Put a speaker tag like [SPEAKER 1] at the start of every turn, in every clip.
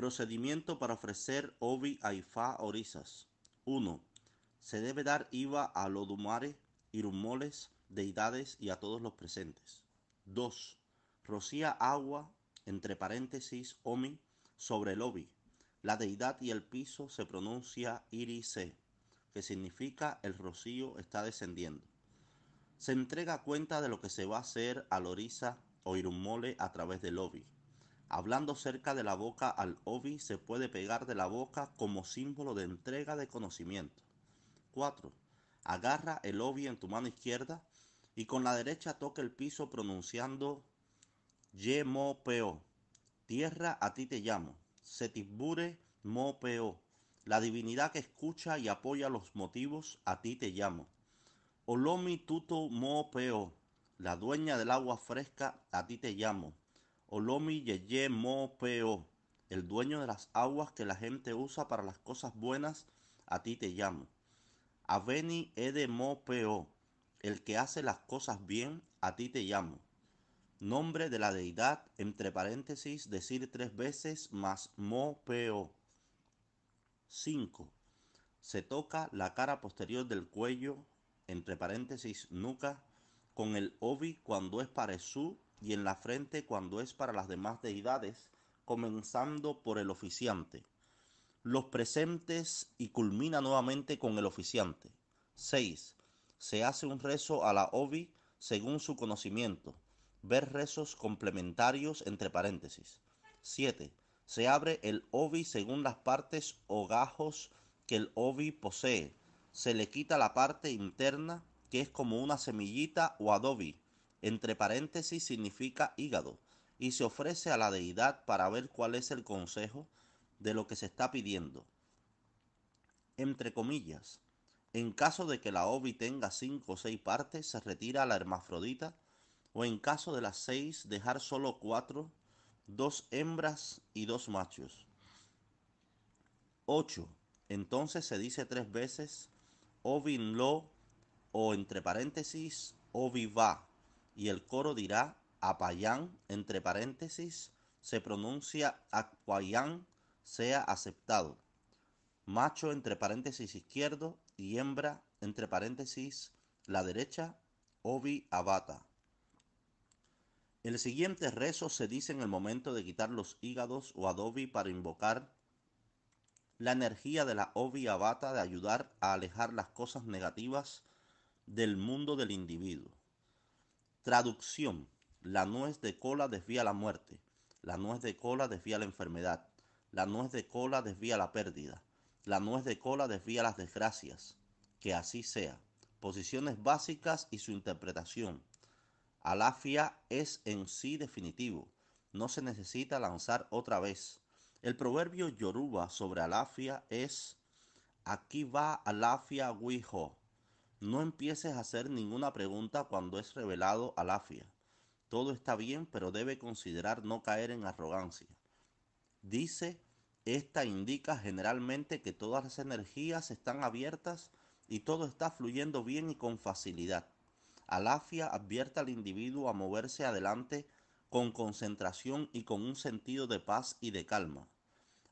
[SPEAKER 1] Procedimiento para ofrecer Obi a Ifá Orisas. 1. Se debe dar IVA a Lodumare, Irumoles, deidades y a todos los presentes. 2. Rocía agua, entre paréntesis, Omi, sobre el Obi. La deidad y el piso se pronuncia Irise, que significa el rocío está descendiendo. Se entrega cuenta de lo que se va a hacer al Orisa o Irumole a través del Obi. Hablando cerca de la boca al Obi se puede pegar de la boca como símbolo de entrega de conocimiento. 4. Agarra el Obi en tu mano izquierda y con la derecha toca el piso pronunciando Ye mo peo. Tierra a ti te llamo. Setibure mo peo. La divinidad que escucha y apoya los motivos a ti te llamo. Olomi tuto mo peo. La dueña del agua fresca a ti te llamo. Olomi Yeye Mo Peo, el dueño de las aguas que la gente usa para las cosas buenas, a ti te llamo. Aveni Ede Mo Peo, el que hace las cosas bien, a ti te llamo. Nombre de la deidad, entre paréntesis, decir tres veces más Mo Peo. 5. Se toca la cara posterior del cuello, entre paréntesis, nuca, con el obi cuando es para su y en la frente cuando es para las demás deidades, comenzando por el oficiante. Los presentes y culmina nuevamente con el oficiante. 6. Se hace un rezo a la Obi según su conocimiento. Ver rezos complementarios entre paréntesis. 7. Se abre el Obi según las partes o gajos que el Obi posee. Se le quita la parte interna que es como una semillita o adobe entre paréntesis significa hígado, y se ofrece a la deidad para ver cuál es el consejo de lo que se está pidiendo. Entre comillas, en caso de que la ovi tenga cinco o seis partes, se retira a la hermafrodita, o en caso de las seis, dejar solo cuatro, dos hembras y dos machos. 8. Entonces se dice tres veces ovin lo o entre paréntesis oviva y el coro dirá Apayán, entre paréntesis, se pronuncia Aquayán, sea aceptado. Macho, entre paréntesis izquierdo, y hembra, entre paréntesis, la derecha, Obi Abata. El siguiente rezo se dice en el momento de quitar los hígados o adobe para invocar la energía de la Obi Abata de ayudar a alejar las cosas negativas del mundo del individuo. Traducción. La nuez de cola desvía la muerte. La nuez de cola desvía la enfermedad. La nuez de cola desvía la pérdida. La nuez de cola desvía las desgracias. Que así sea. Posiciones básicas y su interpretación. Alafia es en sí definitivo. No se necesita lanzar otra vez. El proverbio yoruba sobre alafia es aquí va alafia wijo no empieces a hacer ninguna pregunta cuando es revelado al afia. Todo está bien, pero debe considerar no caer en arrogancia. Dice, esta indica generalmente que todas las energías están abiertas y todo está fluyendo bien y con facilidad. Alafia advierte al individuo a moverse adelante con concentración y con un sentido de paz y de calma.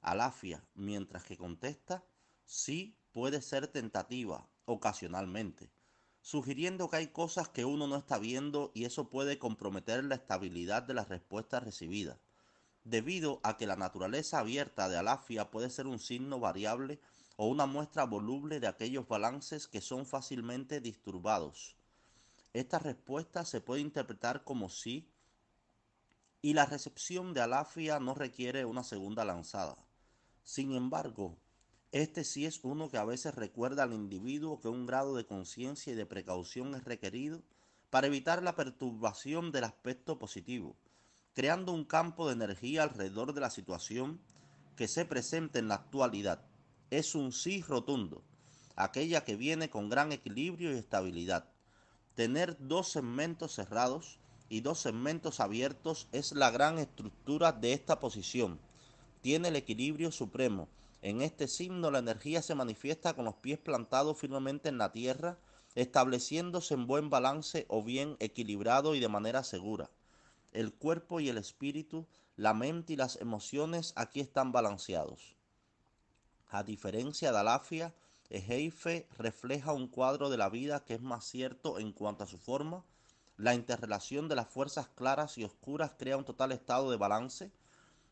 [SPEAKER 1] Alafia, mientras que contesta, sí puede ser tentativa, ocasionalmente, sugiriendo que hay cosas que uno no está viendo y eso puede comprometer la estabilidad de las respuestas recibidas, debido a que la naturaleza abierta de Alafia puede ser un signo variable o una muestra voluble de aquellos balances que son fácilmente disturbados. Esta respuesta se puede interpretar como sí y la recepción de Alafia no requiere una segunda lanzada. Sin embargo, este sí es uno que a veces recuerda al individuo que un grado de conciencia y de precaución es requerido para evitar la perturbación del aspecto positivo, creando un campo de energía alrededor de la situación que se presenta en la actualidad. Es un sí rotundo, aquella que viene con gran equilibrio y estabilidad. Tener dos segmentos cerrados y dos segmentos abiertos es la gran estructura de esta posición. Tiene el equilibrio supremo en este signo la energía se manifiesta con los pies plantados firmemente en la tierra, estableciéndose en buen balance o bien equilibrado y de manera segura. el cuerpo y el espíritu, la mente y las emociones aquí están balanceados. A diferencia de Alafia, Ejeife refleja un cuadro de la vida que es más cierto en cuanto a su forma. La interrelación de las fuerzas claras y oscuras crea un total estado de balance.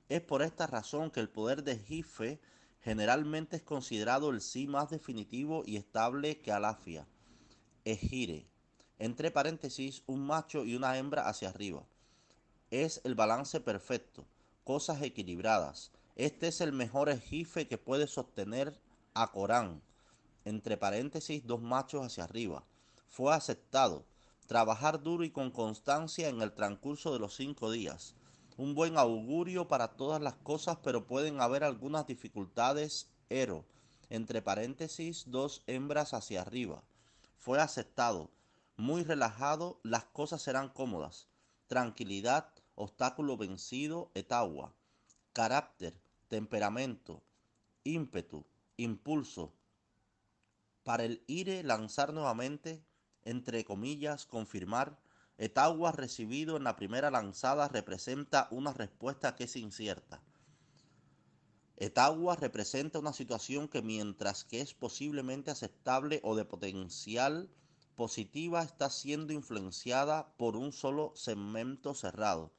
[SPEAKER 1] Es por esta razón que el poder de Ejeife generalmente es considerado el sí más definitivo y estable que Alafia. Ejire, entre paréntesis, un macho y una hembra hacia arriba. Es el balance perfecto, cosas equilibradas. Este es el mejor ejife que puede sostener a Corán, entre paréntesis, dos machos hacia arriba. Fue aceptado. Trabajar duro y con constancia en el transcurso de los cinco días. Un buen augurio para todas las cosas, pero pueden haber algunas dificultades. Ero, entre paréntesis, dos hembras hacia arriba. Fue aceptado muy relajado, las cosas serán cómodas. Tranquilidad, obstáculo vencido, etagua. Carácter, temperamento, ímpetu, impulso. Para el ire lanzar nuevamente, entre comillas, confirmar, etagua recibido en la primera lanzada representa una respuesta que es incierta. Etagua representa una situación que mientras que es posiblemente aceptable o de potencial positiva está siendo influenciada por un solo segmento cerrado.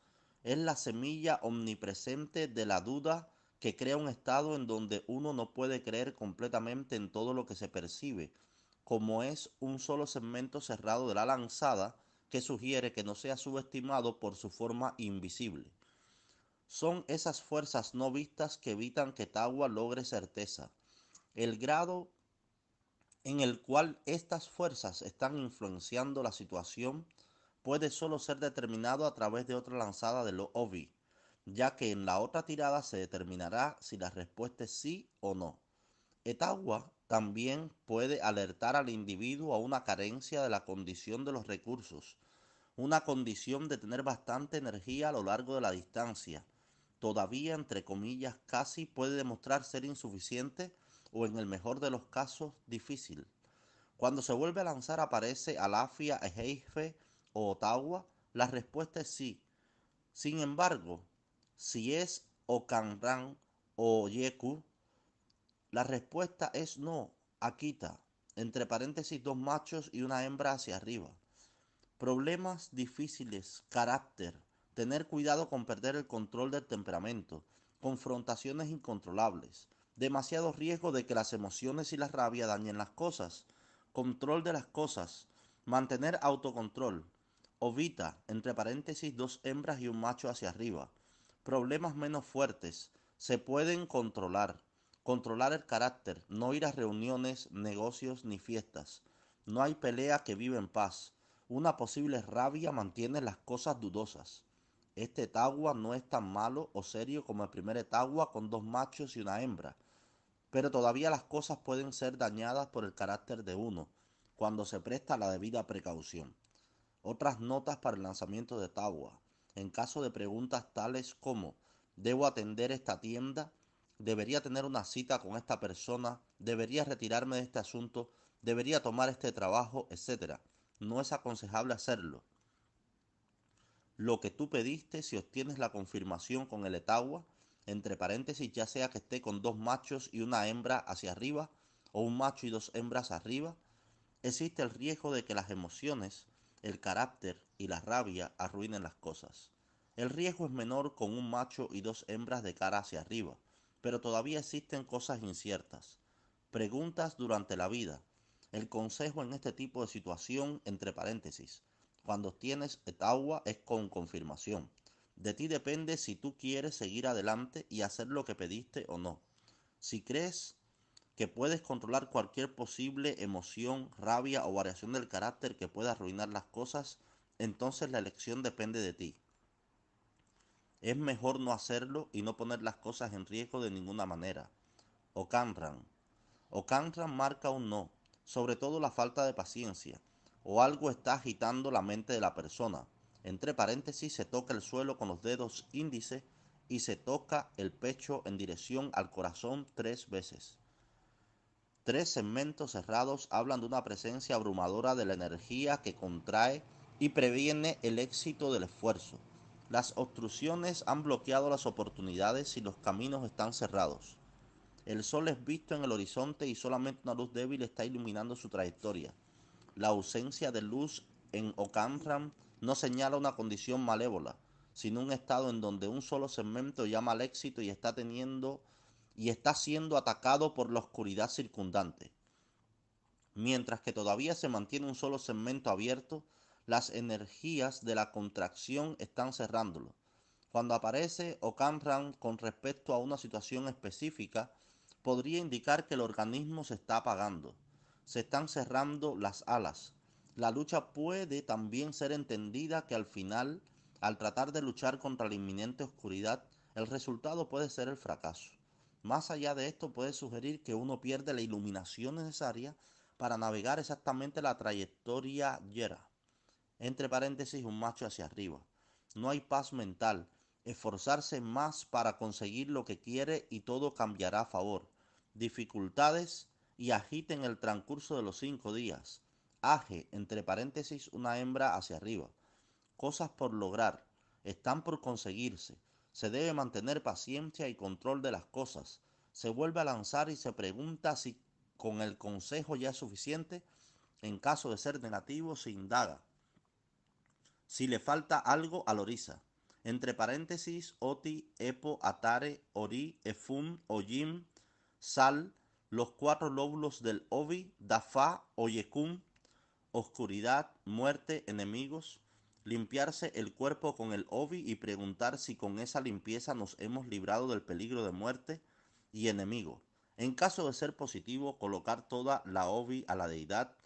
[SPEAKER 1] Es la semilla omnipresente de la duda que crea un estado en donde uno no puede creer completamente en todo lo que se percibe, como es un solo segmento cerrado de la lanzada que sugiere que no sea subestimado por su forma invisible. Son esas fuerzas no vistas que evitan que Tawa logre certeza. El grado en el cual estas fuerzas están influenciando la situación puede solo ser determinado a través de otra lanzada de lo OVI, ya que en la otra tirada se determinará si la respuesta es sí o no. Etagua también puede alertar al individuo a una carencia de la condición de los recursos, una condición de tener bastante energía a lo largo de la distancia. Todavía, entre comillas, casi puede demostrar ser insuficiente o en el mejor de los casos difícil. Cuando se vuelve a lanzar aparece Alafia, Ejeife o Ottawa, la respuesta es sí. Sin embargo, si es Okanran o Yeku, la respuesta es no, Akita, entre paréntesis dos machos y una hembra hacia arriba. Problemas difíciles, carácter, tener cuidado con perder el control del temperamento, confrontaciones incontrolables, demasiado riesgo de que las emociones y la rabia dañen las cosas, control de las cosas, mantener autocontrol, ovita, entre paréntesis dos hembras y un macho hacia arriba, problemas menos fuertes, se pueden controlar, controlar el carácter, no ir a reuniones, negocios ni fiestas, no hay pelea que vive en paz, una posible rabia mantiene las cosas dudosas. Este etagua no es tan malo o serio como el primer etagua con dos machos y una hembra pero todavía las cosas pueden ser dañadas por el carácter de uno, cuando se presta la debida precaución. Otras notas para el lanzamiento de Tawa. En caso de preguntas tales como ¿debo atender esta tienda? ¿Debería tener una cita con esta persona? ¿Debería retirarme de este asunto? ¿Debería tomar este trabajo? etcétera. No es aconsejable hacerlo. Lo que tú pediste, si obtienes la confirmación con el etagua, entre paréntesis, ya sea que esté con dos machos y una hembra hacia arriba, o un macho y dos hembras arriba, existe el riesgo de que las emociones, el carácter y la rabia arruinen las cosas. El riesgo es menor con un macho y dos hembras de cara hacia arriba, pero todavía existen cosas inciertas. Preguntas durante la vida. El consejo en este tipo de situación, entre paréntesis, cuando tienes etagua es con confirmación. De ti depende si tú quieres seguir adelante y hacer lo que pediste o no. Si crees que puedes controlar cualquier posible emoción, rabia o variación del carácter que pueda arruinar las cosas, entonces la elección depende de ti. Es mejor no hacerlo y no poner las cosas en riesgo de ninguna manera. Ocanran. Ocanran marca un no, sobre todo la falta de paciencia, o algo está agitando la mente de la persona entre paréntesis se toca el suelo con los dedos índice y se toca el pecho en dirección al corazón tres veces. Tres segmentos cerrados hablan de una presencia abrumadora de la energía que contrae y previene el éxito del esfuerzo. Las obstrucciones han bloqueado las oportunidades y los caminos están cerrados. El sol es visto en el horizonte y solamente una luz débil está iluminando su trayectoria. La ausencia de luz en Okamram no señala una condición malévola, sino un estado en donde un solo segmento llama al éxito y está teniendo y está siendo atacado por la oscuridad circundante. Mientras que todavía se mantiene un solo segmento abierto, las energías de la contracción están cerrándolo. Cuando aparece Okamram con respecto a una situación específica, podría indicar que el organismo se está apagando. Se están cerrando las alas. La lucha puede también ser entendida que al final, al tratar de luchar contra la inminente oscuridad, el resultado puede ser el fracaso. Más allá de esto puede sugerir que uno pierde la iluminación necesaria para navegar exactamente la trayectoria Yera. Entre paréntesis, un macho hacia arriba. No hay paz mental. Esforzarse más para conseguir lo que quiere y todo cambiará a favor dificultades y agite en el transcurso de los cinco días. Aje, entre paréntesis, una hembra hacia arriba. Cosas por lograr, están por conseguirse. Se debe mantener paciencia y control de las cosas. Se vuelve a lanzar y se pregunta si con el consejo ya es suficiente. En caso de ser negativo, se indaga. Si le falta algo, aloriza. Entre paréntesis, oti, epo, atare, ori, efun, oyim, sal, los cuatro lóbulos del ovi, dafa, oyekun, oscuridad, muerte, enemigos, limpiarse el cuerpo con el ovi y preguntar si con esa limpieza nos hemos librado del peligro de muerte y enemigo. En caso de ser positivo, colocar toda la ovi a la deidad.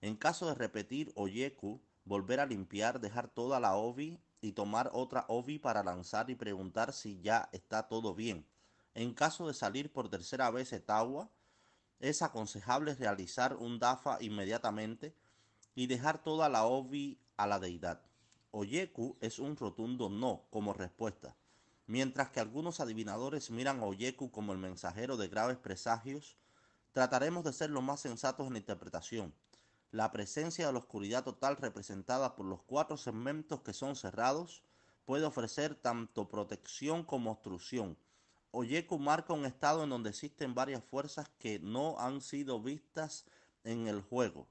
[SPEAKER 1] En caso de repetir oyeku, volver a limpiar, dejar toda la ovi y tomar otra ovi para lanzar y preguntar si ya está todo bien. En caso de salir por tercera vez Etagua, es aconsejable realizar un DAFA inmediatamente y dejar toda la OVI a la deidad. Oyeku es un rotundo no como respuesta. Mientras que algunos adivinadores miran a Oyeku como el mensajero de graves presagios, trataremos de ser lo más sensatos en la interpretación. La presencia de la oscuridad total representada por los cuatro segmentos que son cerrados puede ofrecer tanto protección como obstrucción, Oyeku marca un estado en donde existen varias fuerzas que no han sido vistas en el juego.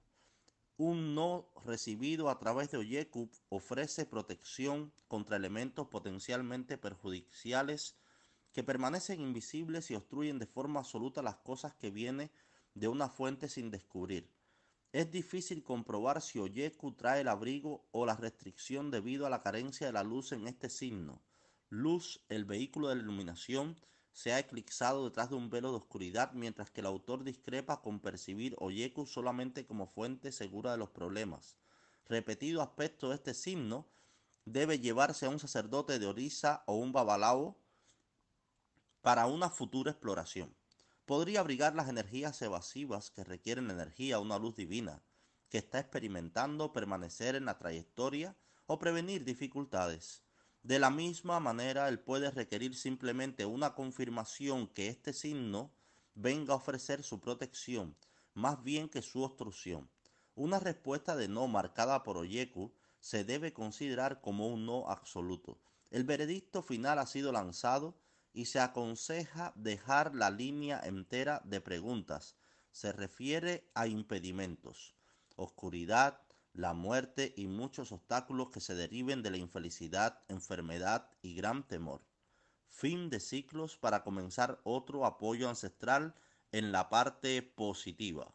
[SPEAKER 1] Un no recibido a través de Oyeku ofrece protección contra elementos potencialmente perjudiciales que permanecen invisibles y obstruyen de forma absoluta las cosas que vienen de una fuente sin descubrir. Es difícil comprobar si Oyeku trae el abrigo o la restricción debido a la carencia de la luz en este signo. Luz, el vehículo de la iluminación, se ha eclipsado detrás de un velo de oscuridad, mientras que el autor discrepa con percibir Oyeku solamente como fuente segura de los problemas. Repetido aspecto de este signo debe llevarse a un sacerdote de Orisa o un babalao para una futura exploración. Podría abrigar las energías evasivas que requieren energía, una luz divina, que está experimentando permanecer en la trayectoria o prevenir dificultades. De la misma manera, él puede requerir simplemente una confirmación que este signo venga a ofrecer su protección, más bien que su obstrucción. Una respuesta de no marcada por Oyeku se debe considerar como un no absoluto. El veredicto final ha sido lanzado y se aconseja dejar la línea entera de preguntas. Se refiere a impedimentos, oscuridad, la muerte y muchos obstáculos que se deriven de la infelicidad, enfermedad y gran temor. Fin de ciclos para comenzar otro apoyo ancestral en la parte positiva.